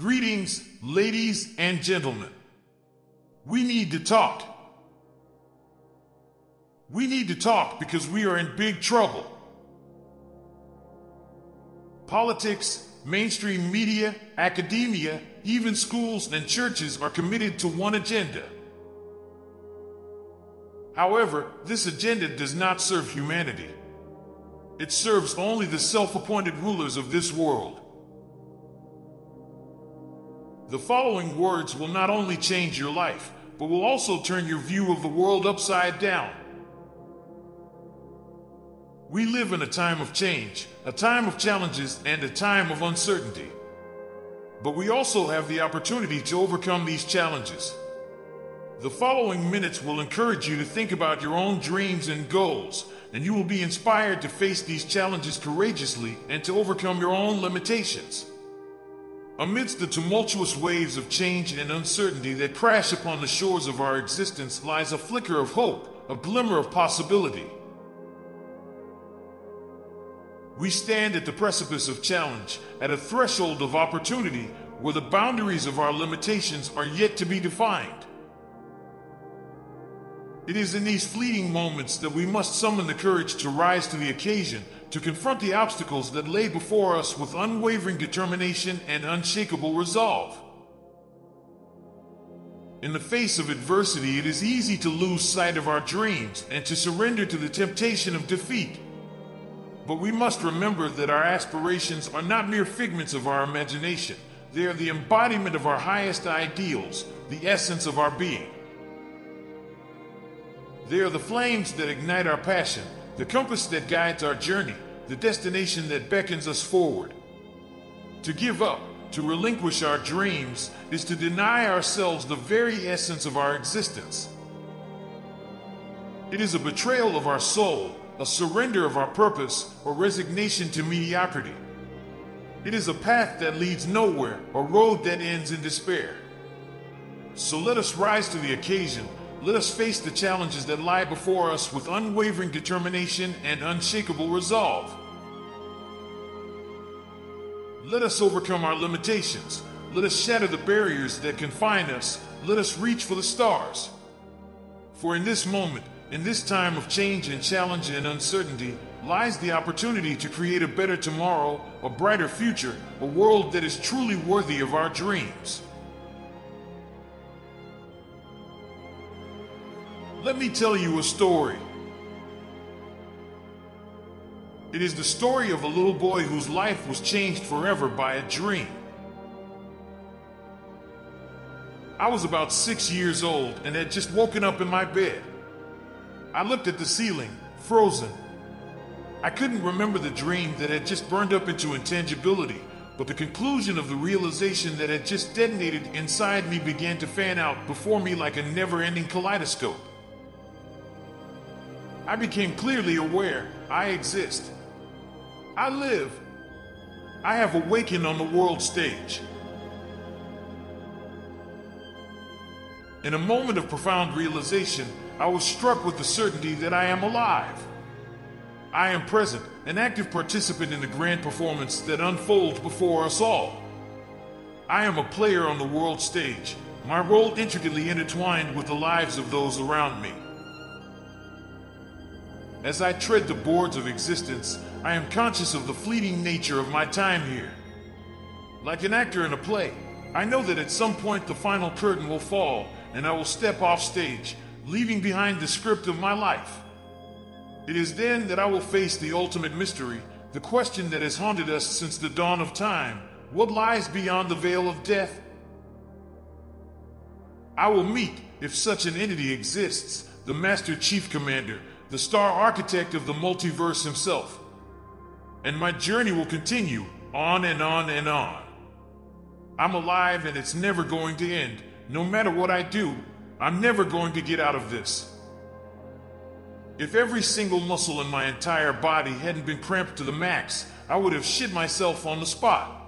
Greetings, ladies and gentlemen. We need to talk. We need to talk because we are in big trouble. Politics, mainstream media, academia, even schools and churches are committed to one agenda. However, this agenda does not serve humanity. It serves only the self appointed rulers of this world. The following words will not only change your life, but will also turn your view of the world upside down. We live in a time of change, a time of challenges, and a time of uncertainty. But we also have the opportunity to overcome these challenges. The following minutes will encourage you to think about your own dreams and goals, and you will be inspired to face these challenges courageously and to overcome your own limitations. Amidst the tumultuous waves of change and uncertainty that crash upon the shores of our existence lies a flicker of hope, a glimmer of possibility. We stand at the precipice of challenge, at a threshold of opportunity where the boundaries of our limitations are yet to be defined. It is in these fleeting moments that we must summon the courage to rise to the occasion, to confront the obstacles that lay before us with unwavering determination and unshakable resolve. In the face of adversity, it is easy to lose sight of our dreams and to surrender to the temptation of defeat. But we must remember that our aspirations are not mere figments of our imagination. They are the embodiment of our highest ideals, the essence of our being. They are the flames that ignite our passion, the compass that guides our journey, the destination that beckons us forward. To give up, to relinquish our dreams, is to deny ourselves the very essence of our existence. It is a betrayal of our soul, a surrender of our purpose, or resignation to mediocrity. It is a path that leads nowhere, a road that ends in despair. So let us rise to the occasion. Let us face the challenges that lie before us with unwavering determination and unshakable resolve. Let us overcome our limitations. Let us shatter the barriers that confine us. Let us reach for the stars. For in this moment, in this time of change and challenge and uncertainty lies the opportunity to create a better tomorrow, a brighter future, a world that is truly worthy of our dreams. Let me tell you a story. It is the story of a little boy whose life was changed forever by a dream. I was about six years old and had just woken up in my bed. I looked at the ceiling, frozen. I couldn't remember the dream that had just burned up into intangibility, but the conclusion of the realization that had just detonated inside me began to fan out before me like a never ending kaleidoscope. I became clearly aware I exist. I live. I have awakened on the world stage. In a moment of profound realization, I was struck with the certainty that I am alive. I am present, an active participant in the grand performance that unfolds before us all. I am a player on the world stage, my role intricately intertwined with the lives of those around me. As I tread the boards of existence, I am conscious of the fleeting nature of my time here. Like an actor in a play, I know that at some point the final curtain will fall and I will step off stage, leaving behind the script of my life. It is then that I will face the ultimate mystery, the question that has haunted us since the dawn of time what lies beyond the veil of death? I will meet, if such an entity exists, the Master Chief Commander, the star architect of the multiverse himself. And my journey will continue on and on and on. I'm alive and it's never going to end. No matter what I do, I'm never going to get out of this. If every single muscle in my entire body hadn't been cramped to the max, I would have shit myself on the spot.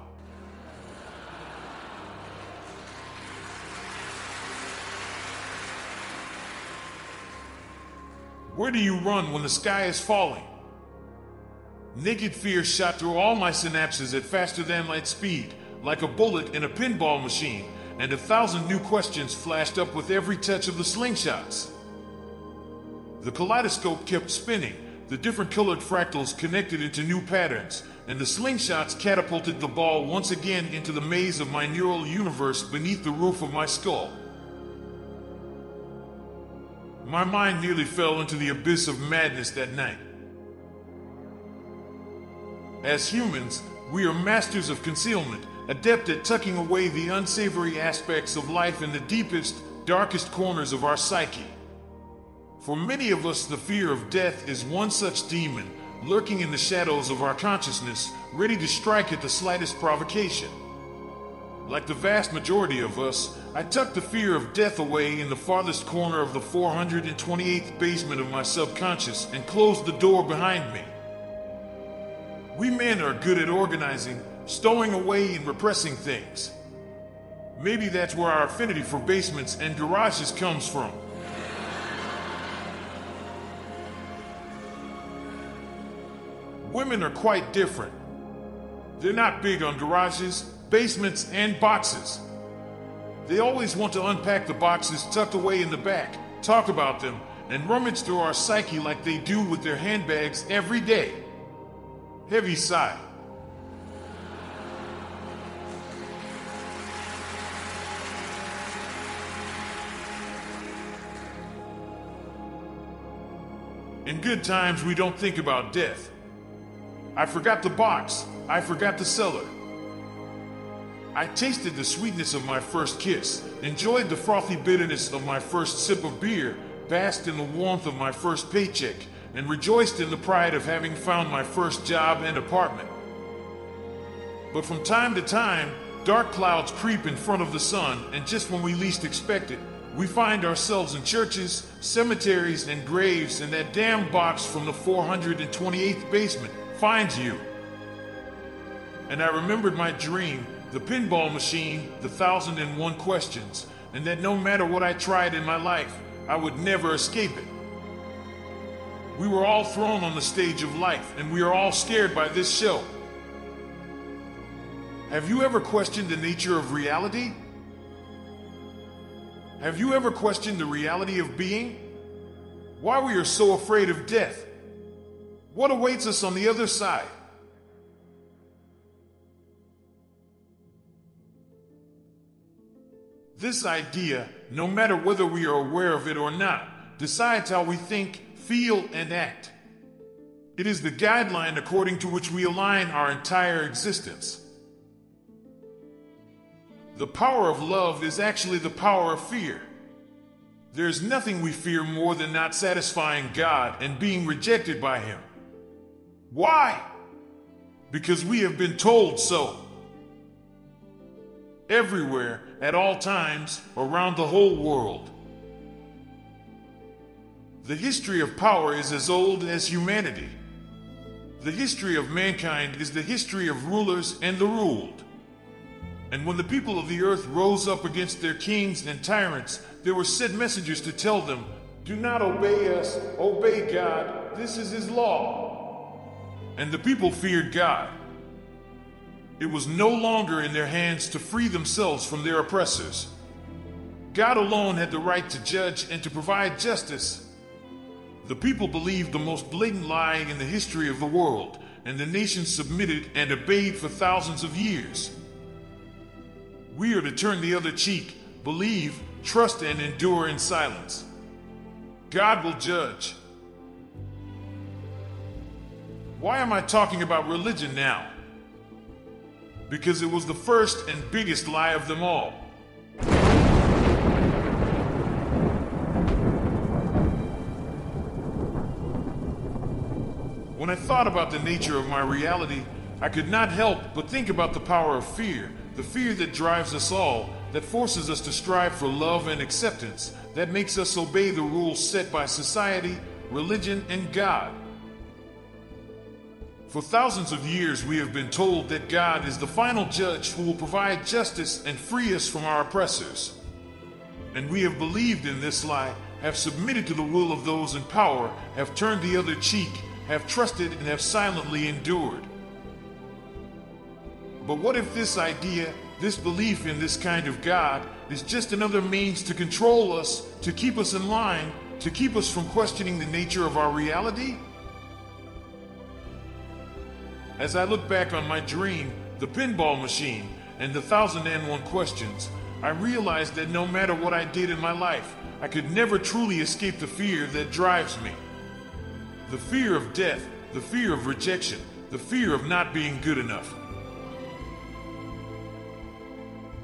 Where do you run when the sky is falling? Naked fear shot through all my synapses at faster than light speed. like a bullet in a pinball machine, and a thousand new questions flashed up with every touch of the slingshots. The kaleidoscope kept spinning, the different colored fractals connected into new patterns, and the slingshots catapulted the ball once again into the maze of my neural universe beneath the roof of my skull. My mind nearly fell into the abyss of madness that night. As humans, we are masters of concealment, adept at tucking away the unsavory aspects of life in the deepest, darkest corners of our psyche. For many of us, the fear of death is one such demon lurking in the shadows of our consciousness, ready to strike at the slightest provocation. Like the vast majority of us, I tucked the fear of death away in the farthest corner of the 428th basement of my subconscious and closed the door behind me. We men are good at organizing, stowing away, and repressing things. Maybe that's where our affinity for basements and garages comes from. Women are quite different. They're not big on garages, basements, and boxes. They always want to unpack the boxes tucked away in the back, talk about them, and rummage through our psyche like they do with their handbags every day. Heavy sigh. In good times, we don't think about death. I forgot the box. I forgot the cellar. I tasted the sweetness of my first kiss, enjoyed the frothy bitterness of my first sip of beer, basked in the warmth of my first paycheck, and rejoiced in the pride of having found my first job and apartment. But from time to time, dark clouds creep in front of the sun, and just when we least expect it, we find ourselves in churches, cemeteries, and graves, and that damn box from the 428th basement finds you. And I remembered my dream, the pinball machine, the thousand and one questions, and that no matter what I tried in my life, I would never escape it. We were all thrown on the stage of life, and we are all scared by this show. Have you ever questioned the nature of reality? Have you ever questioned the reality of being? Why we are so afraid of death? What awaits us on the other side? This idea, no matter whether we are aware of it or not, decides how we think, feel, and act. It is the guideline according to which we align our entire existence. The power of love is actually the power of fear. There is nothing we fear more than not satisfying God and being rejected by Him. Why? Because we have been told so. Everywhere, at all times, around the whole world. The history of power is as old as humanity. The history of mankind is the history of rulers and the ruled. And when the people of the earth rose up against their kings and tyrants, there were sent messengers to tell them, Do not obey us, obey God, this is His law and the people feared God. It was no longer in their hands to free themselves from their oppressors. God alone had the right to judge and to provide justice. The people believed the most blatant lie in the history of the world, and the nation submitted and obeyed for thousands of years. We are to turn the other cheek, believe, trust, and endure in silence. God will judge. Why am I talking about religion now? Because it was the first and biggest lie of them all. When I thought about the nature of my reality, I could not help but think about the power of fear, the fear that drives us all, that forces us to strive for love and acceptance, that makes us obey the rules set by society, religion, and God. For thousands of years, we have been told that God is the final judge who will provide justice and free us from our oppressors. And we have believed in this lie, have submitted to the will of those in power, have turned the other cheek, have trusted, and have silently endured. But what if this idea, this belief in this kind of God, is just another means to control us, to keep us in line, to keep us from questioning the nature of our reality? As I look back on my dream, the pinball machine, and the thousand and one questions, I realized that no matter what I did in my life, I could never truly escape the fear that drives me. The fear of death, the fear of rejection, the fear of not being good enough.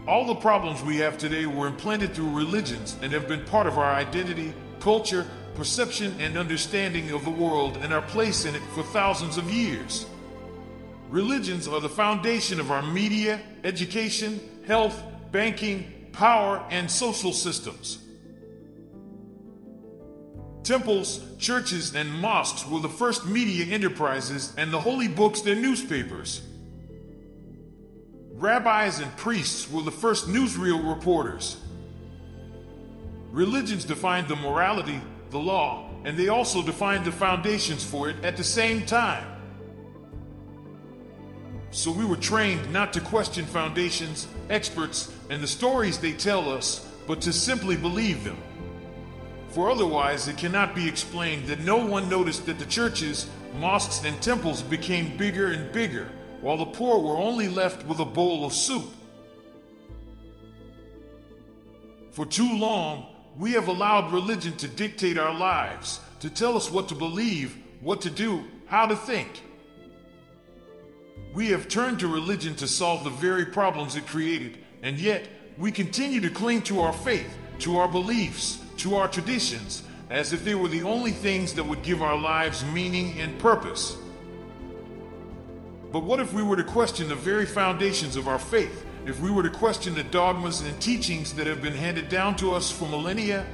All the problems we have today were implanted through religions and have been part of our identity, culture, perception, and understanding of the world and our place in it for thousands of years. Religions are the foundation of our media, education, health, banking, power, and social systems. Temples, churches, and mosques were the first media enterprises, and the holy books their newspapers. Rabbis and priests were the first newsreel reporters. Religions defined the morality, the law, and they also defined the foundations for it at the same time. So we were trained not to question foundations, experts, and the stories they tell us, but to simply believe them. For otherwise, it cannot be explained that no one noticed that the churches, mosques, and temples became bigger and bigger, while the poor were only left with a bowl of soup. For too long, we have allowed religion to dictate our lives, to tell us what to believe, what to do, how to think. We have turned to religion to solve the very problems it created, and yet we continue to cling to our faith, to our beliefs, to our traditions, as if they were the only things that would give our lives meaning and purpose. But what if we were to question the very foundations of our faith? If we were to question the dogmas and teachings that have been handed down to us for millennia?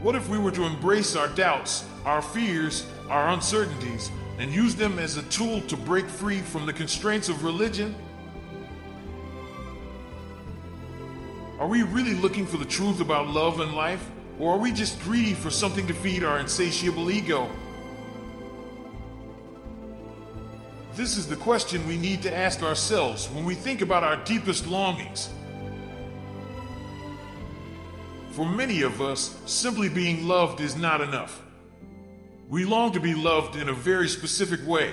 What if we were to embrace our doubts, our fears, our uncertainties, and use them as a tool to break free from the constraints of religion? Are we really looking for the truth about love and life? Or are we just greedy for something to feed our insatiable ego? This is the question we need to ask ourselves when we think about our deepest longings. For many of us, simply being loved is not enough. We long to be loved in a very specific way.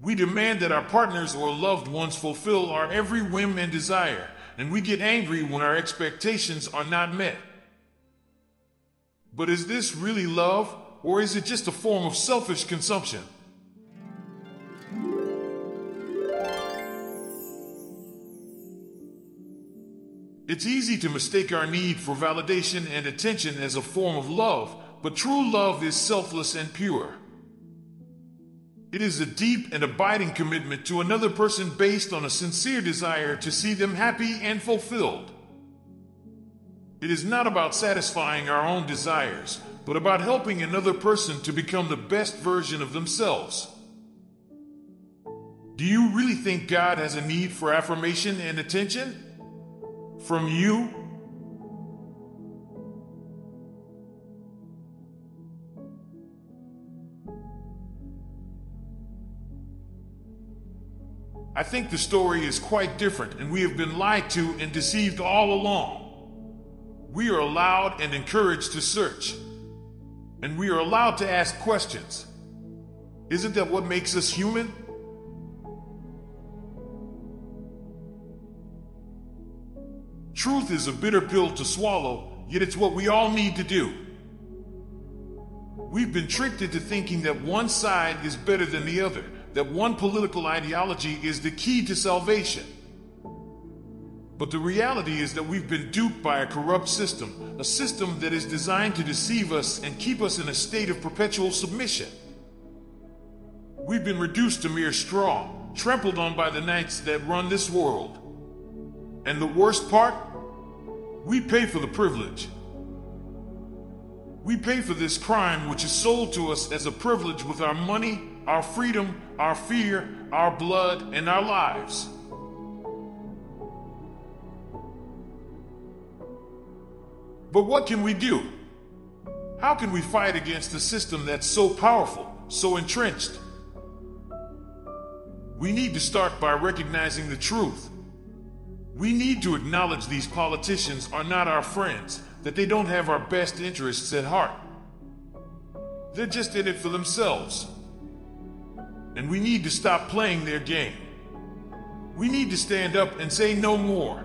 We demand that our partners or loved ones fulfill our every whim and desire, and we get angry when our expectations are not met. But is this really love, or is it just a form of selfish consumption? It's easy to mistake our need for validation and attention as a form of love but true love is selfless and pure. It is a deep and abiding commitment to another person based on a sincere desire to see them happy and fulfilled. It is not about satisfying our own desires, but about helping another person to become the best version of themselves. Do you really think God has a need for affirmation and attention? From you I think the story is quite different, and we have been lied to and deceived all along. We are allowed and encouraged to search, and we are allowed to ask questions. Isn't that what makes us human? Truth is a bitter pill to swallow, yet it's what we all need to do. We've been tricked into thinking that one side is better than the other that one political ideology is the key to salvation. But the reality is that we've been duped by a corrupt system, a system that is designed to deceive us and keep us in a state of perpetual submission. We've been reduced to mere straw, trampled on by the knights that run this world. And the worst part? We pay for the privilege. We pay for this crime which is sold to us as a privilege with our money, our freedom, our fear, our blood, and our lives. But what can we do? How can we fight against a system that's so powerful, so entrenched? We need to start by recognizing the truth. We need to acknowledge these politicians are not our friends, that they don't have our best interests at heart. They're just in it for themselves. And we need to stop playing their game. We need to stand up and say no more.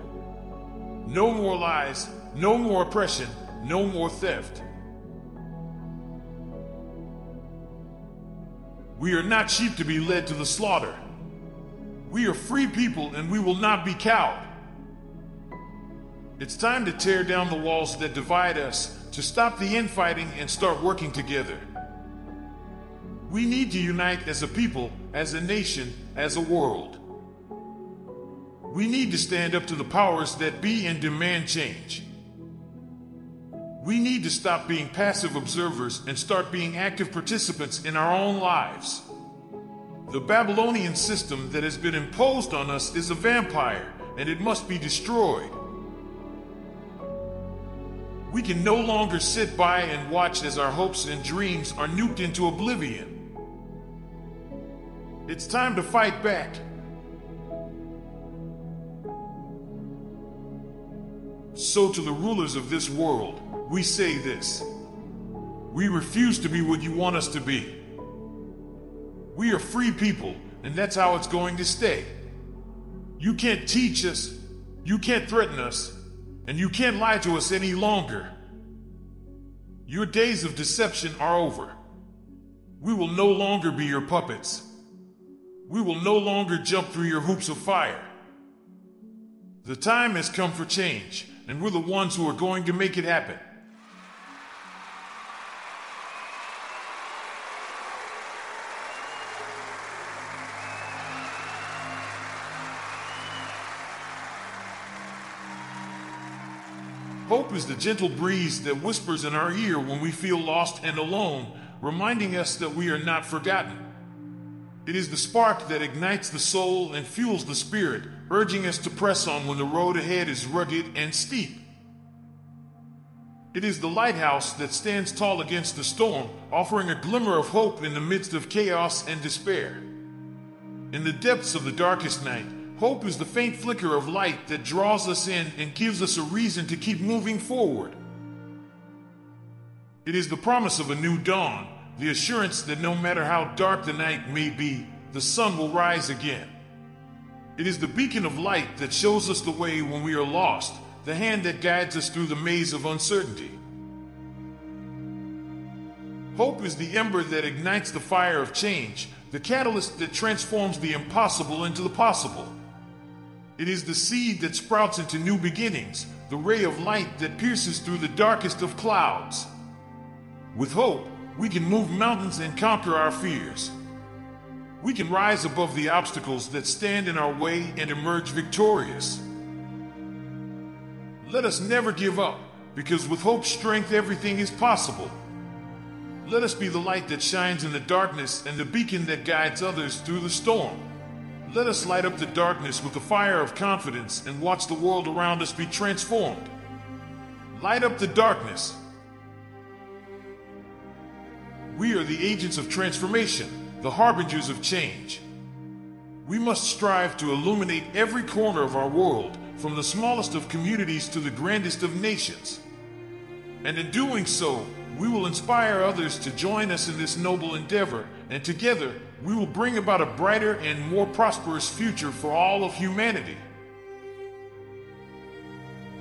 No more lies, no more oppression, no more theft. We are not sheep to be led to the slaughter. We are free people and we will not be cowed. It's time to tear down the walls that divide us, to stop the infighting and start working together. We need to unite as a people, as a nation, as a world. We need to stand up to the powers that be and demand change. We need to stop being passive observers and start being active participants in our own lives. The Babylonian system that has been imposed on us is a vampire, and it must be destroyed. We can no longer sit by and watch as our hopes and dreams are nuked into oblivion. It's time to fight back. So, to the rulers of this world, we say this We refuse to be what you want us to be. We are free people, and that's how it's going to stay. You can't teach us, you can't threaten us, and you can't lie to us any longer. Your days of deception are over. We will no longer be your puppets. We will no longer jump through your hoops of fire. The time has come for change, and we're the ones who are going to make it happen. Hope is the gentle breeze that whispers in our ear when we feel lost and alone, reminding us that we are not forgotten. It is the spark that ignites the soul and fuels the spirit, urging us to press on when the road ahead is rugged and steep. It is the lighthouse that stands tall against the storm, offering a glimmer of hope in the midst of chaos and despair. In the depths of the darkest night, Hope is the faint flicker of light that draws us in and gives us a reason to keep moving forward. It is the promise of a new dawn, the assurance that no matter how dark the night may be, the sun will rise again. It is the beacon of light that shows us the way when we are lost, the hand that guides us through the maze of uncertainty. Hope is the ember that ignites the fire of change, the catalyst that transforms the impossible into the possible. It is the seed that sprouts into new beginnings, the ray of light that pierces through the darkest of clouds. With hope, we can move mountains and conquer our fears. We can rise above the obstacles that stand in our way and emerge victorious. Let us never give up, because with hope's strength, everything is possible. Let us be the light that shines in the darkness and the beacon that guides others through the storm. Let us light up the darkness with the fire of confidence and watch the world around us be transformed. Light up the darkness. We are the agents of transformation, the harbingers of change. We must strive to illuminate every corner of our world, from the smallest of communities to the grandest of nations. And in doing so, we will inspire others to join us in this noble endeavor, and together we will bring about a brighter and more prosperous future for all of humanity.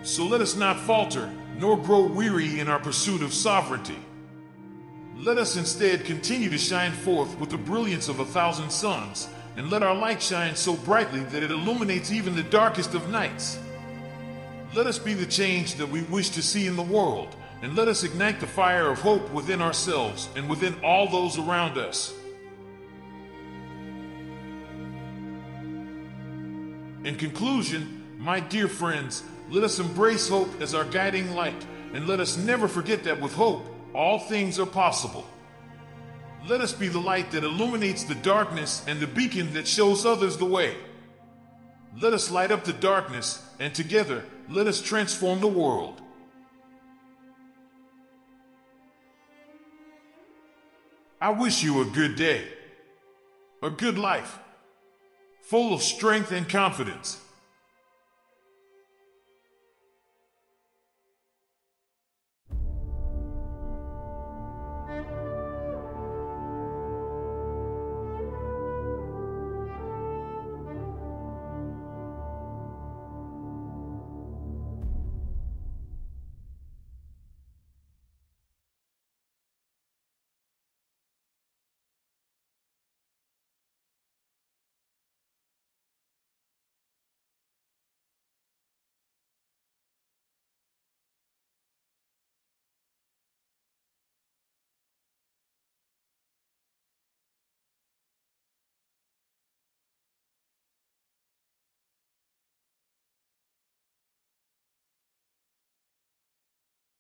So let us not falter, nor grow weary in our pursuit of sovereignty. Let us instead continue to shine forth with the brilliance of a thousand suns, and let our light shine so brightly that it illuminates even the darkest of nights. Let us be the change that we wish to see in the world, and let us ignite the fire of hope within ourselves and within all those around us. In conclusion, my dear friends, let us embrace hope as our guiding light, and let us never forget that with hope, all things are possible. Let us be the light that illuminates the darkness and the beacon that shows others the way. Let us light up the darkness, and together, let us transform the world. I wish you a good day, a good life, full of strength and confidence.